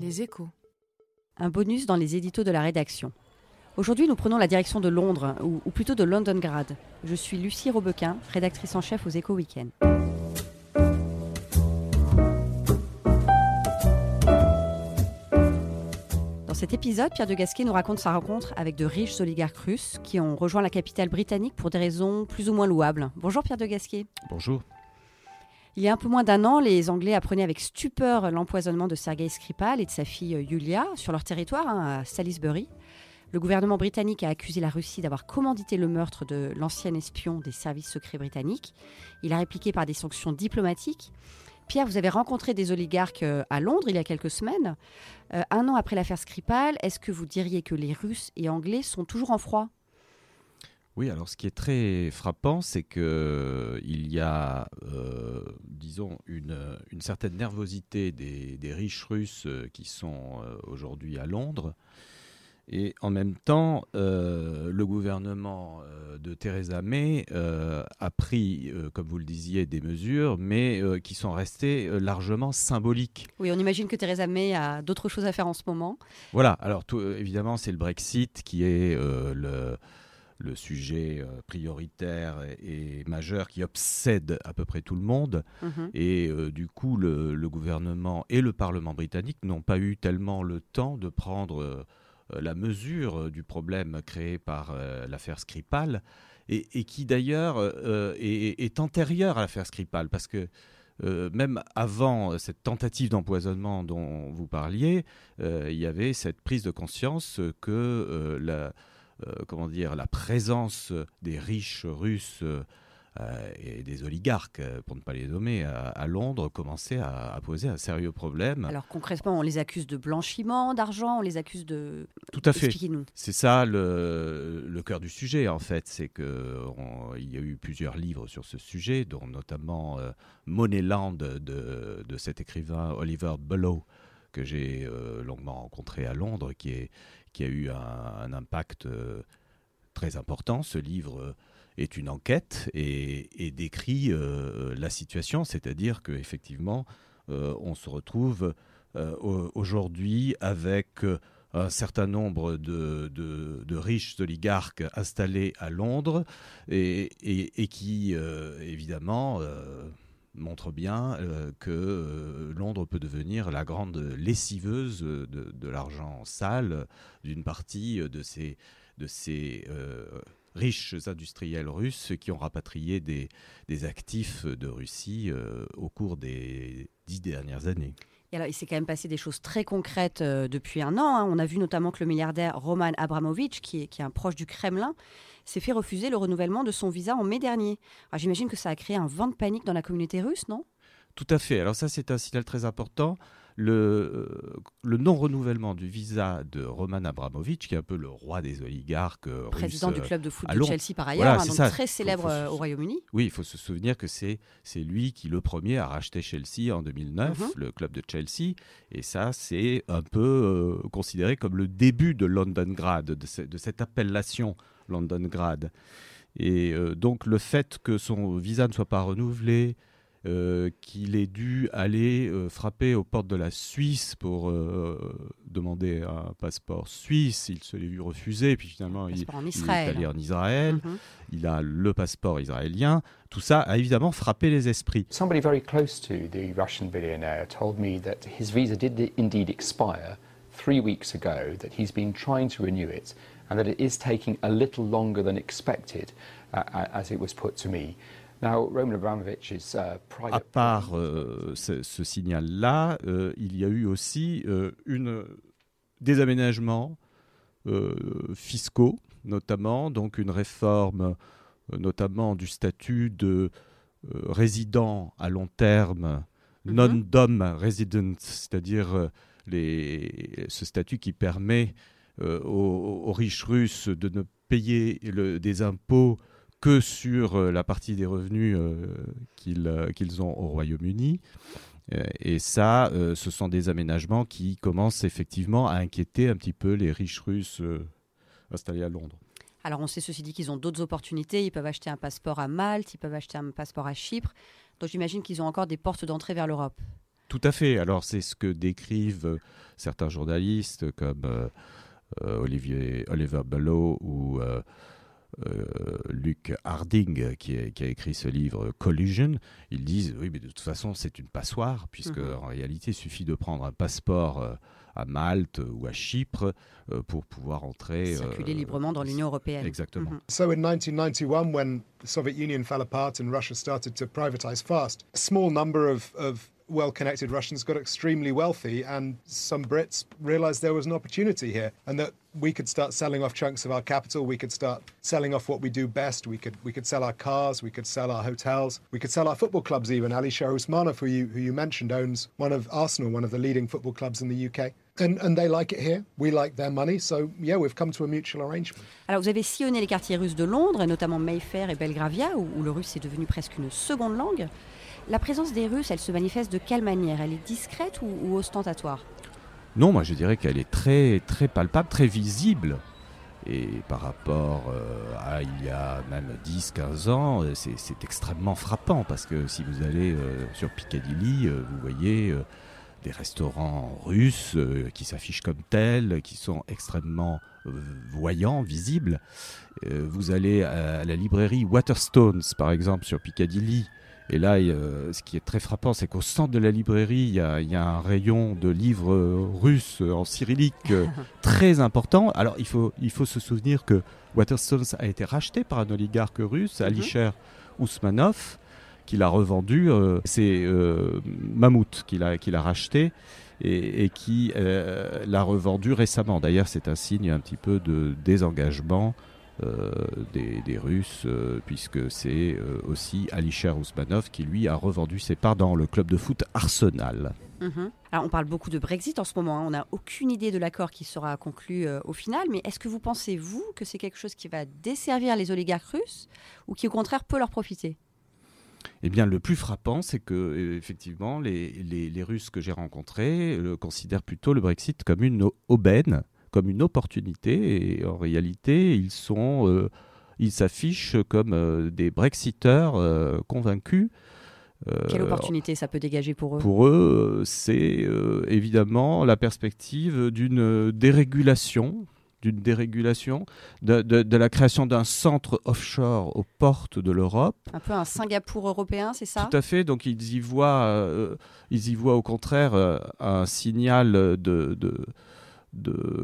Les échos. Un bonus dans les éditos de la rédaction. Aujourd'hui, nous prenons la direction de Londres, ou, ou plutôt de Londongrad. Je suis Lucie Robequin, rédactrice en chef aux Échos Week-end. Dans cet épisode, Pierre de Gasquet nous raconte sa rencontre avec de riches oligarques russes qui ont rejoint la capitale britannique pour des raisons plus ou moins louables. Bonjour Pierre de Gasquet. Bonjour. Il y a un peu moins d'un an, les Anglais apprenaient avec stupeur l'empoisonnement de Sergei Skripal et de sa fille Yulia sur leur territoire, hein, à Salisbury. Le gouvernement britannique a accusé la Russie d'avoir commandité le meurtre de l'ancien espion des services secrets britanniques. Il a répliqué par des sanctions diplomatiques. Pierre, vous avez rencontré des oligarques euh, à Londres il y a quelques semaines. Euh, un an après l'affaire Skripal, est-ce que vous diriez que les Russes et Anglais sont toujours en froid? Oui, alors ce qui est très frappant, c'est que il y a, euh, disons, une, une, certaine nervosité des, des riches russes qui sont euh, aujourd'hui à Londres. Et en même temps, euh, le gouvernement euh, de Theresa May euh, a pris, euh, comme vous le disiez, des mesures, mais euh, qui sont restées euh, largement symboliques. Oui, on imagine que Theresa May a d'autres choses à faire en ce moment. Voilà, alors tout, évidemment, c'est le Brexit qui est le le sujet euh, prioritaire et, et, majeur qui obsède à peu près tout le monde. Mhm. Mmh. Et euh, du coup, le, le, gouvernement et le Parlement britannique n'ont pas eu tellement le temps de prendre euh, la mesure du problème créé par euh, l'affaire Skripal, et, et qui d'ailleurs est, est, antérieur à l'affaire Skripal, parce que euh, même avant cette tentative d'empoisonnement dont vous parliez, euh, il y avait cette prise de conscience que euh, la, comment dire, la présence des riches russes euh, et des oligarques, euh, pour ne pas les nommer, à, à Londres commençait à, à, poser un sérieux problème. Alors concrètement, on les accuse de blanchiment d'argent, on les accuse de... Tout à fait. C'est ça le, le cœur du sujet, en fait. C'est qu'il y a eu plusieurs livres sur ce sujet, dont notamment euh, Moneyland de, cet écrivain Oliver Bullough, que j'ai euh, longuement rencontré à Londres, qui, a eu un, impact euh, très important. Ce livre euh, est une enquête et, décrit la situation, c'est-à-dire qu'effectivement, on se retrouve aujourd'hui avec un certain nombre de, riches oligarques installés à Londres et, qui, évidemment, montre bien euh, que euh, Londres peut devenir la grande lessiveuse de, l'argent sale d'une partie de ces, euh, riches industriels russes qui ont rapatrié des, actifs de Russie au cours des dix dernières années. Et alors, il s'est quand même passé des choses très concrètes euh, depuis un an. Hein. On a vu notamment que le milliardaire Roman Abramovich, qui est, qui est un proche du Kremlin, s'est fait refuser le renouvellement de son visa en mai dernier. J'imagine que ça a créé un vent de panique dans la communauté russe, non? Tout à fait. Alors ça, c'est un signal très important. Le, euh, le non-renouvellement du visa de Roman Abramovich, qui est un peu le roi des oligarques euh, Président russes, du club de foot de Chelsea par ailleurs, voilà, hein, donc ça. très célèbre faut, faut, euh, au Royaume-Uni. Oui, il faut se souvenir que c'est lui qui, le premier, a racheté Chelsea en 2009, mm -hmm. le club de Chelsea. Et ça, c'est un peu euh, considéré comme le début de Londongrad, de, ce, de cette appellation Londongrad. Et euh, donc le fait que son visa ne soit pas renouvelé, euh, qu'il ait dû aller euh, frapper aux portes de la Suisse pour euh, demander un passeport suisse. Il se l'est vu refuser, puis finalement il, il, est allé en Israël. Mm -hmm. Il a le passeport israélien. Tout ça a évidemment frappé les esprits. Somebody very close to the Russian billionaire told me that his visa did indeed expire three weeks ago, that he's been trying to renew it, and that it is taking a little longer than expected, uh, as it was put to me. Now, Roman Abramovich is, uh, private... À part euh, ce, ce signal-là, euh, il y a eu aussi euh, une, des aménagements euh, fiscaux, notamment, donc une réforme euh, notamment du statut de euh, résident à long terme, mm -hmm. non-dom resident, c'est-à-dire les, ce statut qui permet aux, aux, riches russes de ne payer le, des impôts que sur euh, la partie des revenus euh, qu'ils euh, qu ont au Royaume-Uni. Et ça, ce sont des aménagements qui commencent effectivement à inquiéter un petit peu les riches russes installés à Londres. Alors on sait ceci dit qu'ils ont d'autres opportunités, ils peuvent acheter un passeport à Malte, ils peuvent acheter un passeport à Chypre, donc j'imagine qu'ils ont encore des portes d'entrée vers l'Europe. Tout à fait. Alors c'est ce que décrivent certains journalistes comme Olivier, Oliver ou euh, Luc Harding, qui a, écrit ce livre Collusion, ils disent oui, mais de toute façon, c'est une passoire, puisque mhm. en réalité, il suffit de prendre un passeport euh, à Malte ou à Chypre euh, pour pouvoir entrer. Circuler librement dans l'Union européenne. Exactement. Mhm. So in 1991, when the Soviet Union fell apart and Russia started to privatize fast, a small number of, of well connected Russians got extremely wealthy, and some Brits realized there was an opportunity here and that we could start selling off chunks of our capital. We could start selling off what we do best. We could we could sell our cars. We could sell our hotels. We could sell our football clubs. Even Ali Shah Usmanov, who you who you mentioned, owns one of Arsenal, one of the leading football clubs in the UK. And, and they like it here. We like their money. So yeah, we've come to a mutual arrangement. Alors vous avez sillonné les quartiers russes de Londres, et notamment Mayfair et Belgravia, où, où le russe est devenu presque une seconde langue. La présence des Russes, elle se manifeste de quelle manière? Elle est discrète ou, ostentatoire? Non, moi je dirais qu'elle est très, très palpable, très visible. Et par rapport euh, à il y a même 10-15 ans, euh, c'est extrêmement frappant parce que si vous allez euh, sur Piccadilly, vous voyez des restaurants russes qui s'affichent comme tels, qui sont extrêmement voyants, visibles. vous allez à la librairie Waterstones, par exemple, sur Piccadilly, et là, ce qui est très frappant, c'est qu'au centre de la librairie, il y, a, un rayon de livres russes en cyrillique euh, très important. Alors, il faut, il faut se souvenir que Waterstones a été racheté par un oligarque russe, mhm. Alisher Ousmanov, qui l'a revendu. Euh, c'est euh, Mammouth qui l'a racheté et, qui l'a revendu récemment. D'ailleurs, c'est un signe un petit peu de désengagement euh, des, Russes, euh, puisque c'est euh, aussi Alisher Ousmanov qui lui a revendu ses parts dans le club de foot Arsenal. Mhm. Alors, on parle beaucoup de Brexit en ce moment. Hein. On n'a aucune idée de l'accord qui sera conclu au final. Mais est-ce que vous pensez, vous, que c'est quelque chose qui va desservir les oligarques russes ou qui, au contraire, peut leur profiter? Eh bien, le plus frappant, c'est que effectivement, les, les Russes que j'ai rencontrés considèrent plutôt le Brexit comme une aubaine comme une opportunité et en réalité ils sont euh, ils s'affichent comme euh, des Brexiteurs euh, convaincus. Quelle opportunité ça peut dégager pour eux? Pour eux, c'est évidemment la perspective d'une dérégulation, d'une dérégulation, de, de, la création d'un centre offshore aux portes de l'Europe. Un peu un Singapour européen, c'est ça? Tout à fait. Donc ils y voient, ils y voient au contraire un signal de, de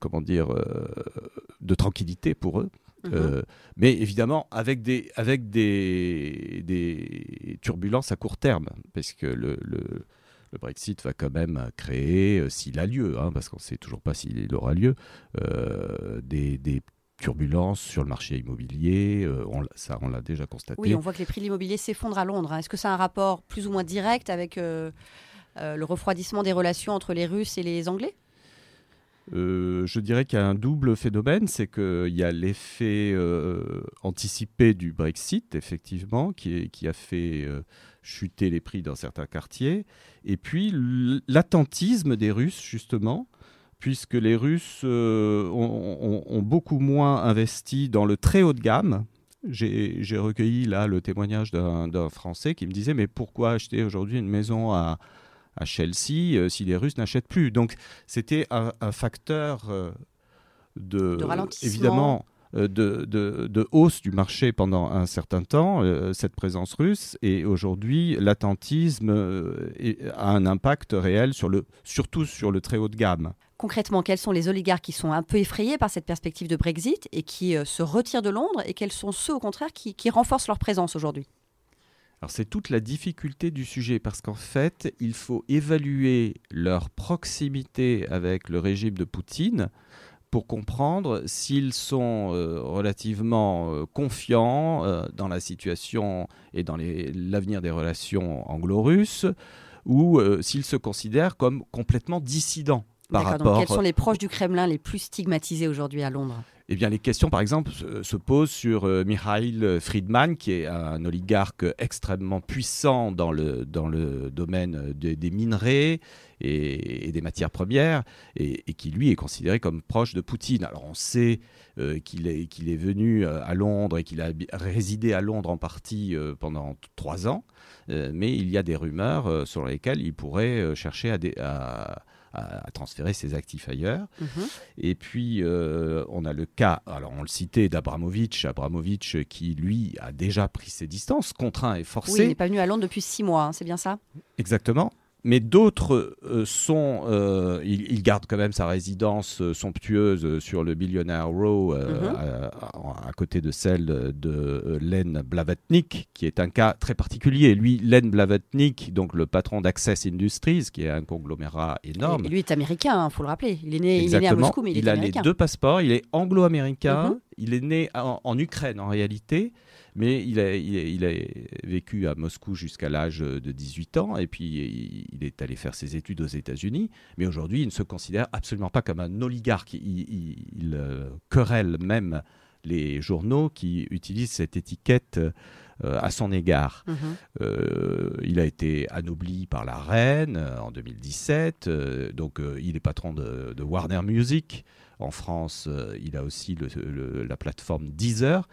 comment dire euh, de tranquillité pour eux. Mhm. Euh, mais évidemment avec des avec des, des turbulences à court terme parce que le, le, Brexit va quand même créer, euh, s'il a lieu, hein, parce qu'on ne sait toujours pas s'il aura lieu, des, des, turbulences sur le marché immobilier. on, ça, on l'a déjà constaté. Oui, on voit que les prix de l'immobilier s'effondrent à Londres. Hein. Est-ce que ça a un rapport plus ou moins direct avec le refroidissement des relations entre les Russes et les Anglais? Euh, je dirais qu'il y a un double phénomène, c'est qu'il y a l'effet euh, anticipé du Brexit, effectivement, qui, a fait euh, chuter les prix dans certains quartiers, et puis l'attentisme des Russes, justement, puisque les Russes ont, beaucoup moins investi dans le très haut de gamme. J'ai recueilli là le témoignage d'un Français qui me disait, mais pourquoi acheter aujourd'hui une maison à à Chelsea euh, si les Russes n'achètent plus. Donc c'était un, facteur euh, de, évidemment euh, de, de, hausse du marché pendant un certain temps, cette présence russe, et aujourd'hui l'attentisme a un impact réel, sur le, surtout sur le très haut de gamme. Concrètement, quels sont les oligarques qui sont un peu effrayés par cette perspective de Brexit et qui se retirent de Londres, et quels sont ceux au contraire qui renforcent leur présence aujourd'hui? Alors c'est toute la difficulté du sujet parce qu'en fait, il faut évaluer leur proximité avec le régime de Poutine pour comprendre s'ils sont euh, relativement euh, confiants euh, dans la situation et dans l'avenir des relations anglo-russes ou s'ils se considèrent comme complètement dissidents par rapport. Donc quels sont les proches du Kremlin les plus stigmatisés aujourd'hui à Londres? Eh bien, les questions, par exemple, se, posent sur euh, Mikhail Friedman, qui est un oligarque extrêmement puissant dans le, dans le domaine des minerais et, des matières premières, et, qui, lui, est considéré comme proche de Poutine. Alors, on sait euh, qu'il est, est venu euh, à Londres et qu'il a résidé à Londres en partie pendant trois ans, mais il y a des rumeurs sur lesquelles il pourrait chercher à à, transférer ses actifs ailleurs. Mhm. Et puis, euh, on a le cas, alors on le citait, d'Abramovich, Abramovich qui, lui, a déjà pris ses distances, contraint et forcé. Oui, il n'est pas venu à Londres depuis six mois, hein, c'est bien ça? Exactement mais d'autres euh, sont. Euh, il, garde quand même sa résidence euh, somptueuse sur le Billionaire Row, mhm. à, côté de celle de Len Blavatnik, qui est un cas très particulier. Lui, Len Blavatnik, donc le patron d'Access Industries, qui est un conglomérat énorme. Et lui est américain, il hein, faut le rappeler. Il est né, il est né à Moscou, mais il, il a les deux passeports. Il est anglo-américain. Mhm. Il est né en Ukraine en réalité. Mais il a, il, a, vécu à Moscou jusqu'à l'âge de 18 ans et puis il est allé faire ses études aux États-Unis. Mais aujourd'hui, il ne se considère absolument pas comme un oligarque. Il, euh, querelle même les journaux qui utilisent cette étiquette euh, à son égard. Mhm. Euh, il a été anobli par la reine en 2017, donc il est patron de, Warner Music. En France, il a aussi la plateforme Deezer.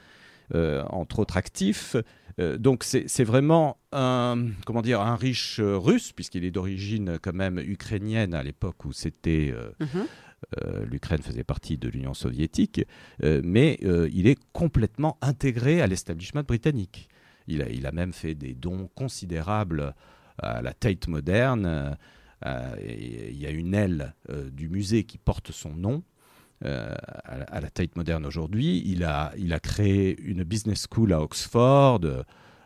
Euh, entre autres actifs. Euh, donc c'est vraiment un, comment dire, un riche euh, russe, puisqu'il est d'origine quand même ukrainienne à l'époque où c'était... Mhm. l'Ukraine faisait partie de l'Union soviétique, mais il est complètement intégré à l'establishment britannique. Il a, il a, même fait des dons considérables à la Tate moderne. il y a une aile du musée qui porte son nom. Euh, à, la Tate moderne aujourd'hui. Il a, il a créé une business school à Oxford,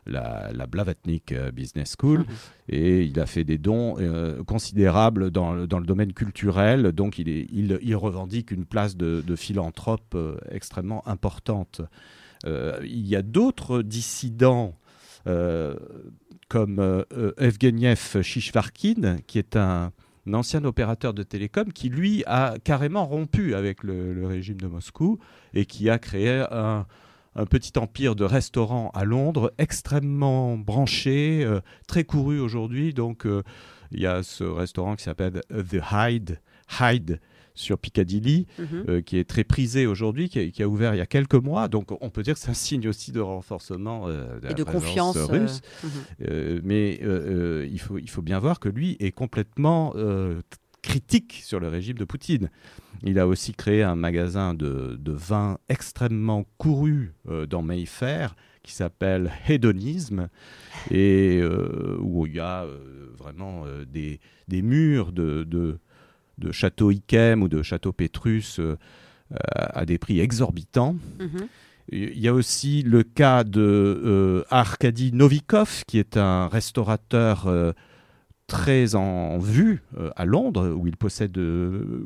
la, la Blavatnik euh, Business School, et il a fait des dons euh, considérables dans, dans, le domaine culturel. Donc il, est, il, il revendique une place de, de philanthrope extrêmement importante. il y a d'autres dissidents comme Evgeniev Shishvarkin, qui est un ancien opérateur de télécom qui, lui, a carrément rompu avec le, régime de Moscou et qui a créé un, petit empire de restaurants à Londres extrêmement branché, euh, très couru aujourd'hui. Donc, euh, il y a ce restaurant qui s'appelle The Hyde, Hyde sur Piccadilly, mhm. euh, qui est très prisé aujourd'hui, qui, a ouvert il y a quelques mois. Donc on peut dire que c'est un signe aussi de renforcement euh, de et de confiance russe. Euh, mhm. mais il, faut, il faut bien voir que lui est complètement critique sur le régime de Poutine. Il a aussi créé un magasin de, de vin extrêmement couru dans Mayfair qui s'appelle Hédonisme et où il y a vraiment des, des, murs de, de de château Ikem ou de château Pétrus euh, à des prix exorbitants. Mhm. Il y a aussi le cas de euh, Arkady Novikov, qui est un restaurateur euh, très en vue à Londres, où il possède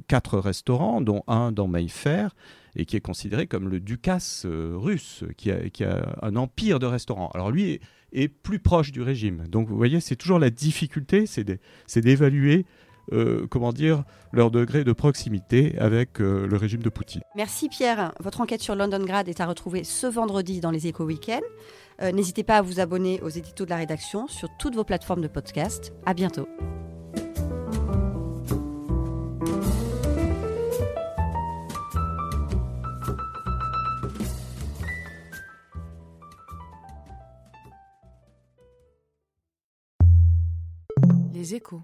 quatre restaurants, dont un dans Mayfair, et qui est considéré comme le Ducasse russe, qui a, un empire de restaurants. Alors lui est, est, plus proche du régime. Donc vous voyez, c'est toujours la difficulté, c'est d'évaluer euh, comment dire, leur degré de proximité avec euh, le régime de Poutine. Merci Pierre. Votre enquête sur Londongrad est à retrouver ce vendredi dans les Échos Week-end. Euh, n'hésitez pas à vous abonner aux éditos de la rédaction sur toutes vos plateformes de podcast. À bientôt. Les Échos.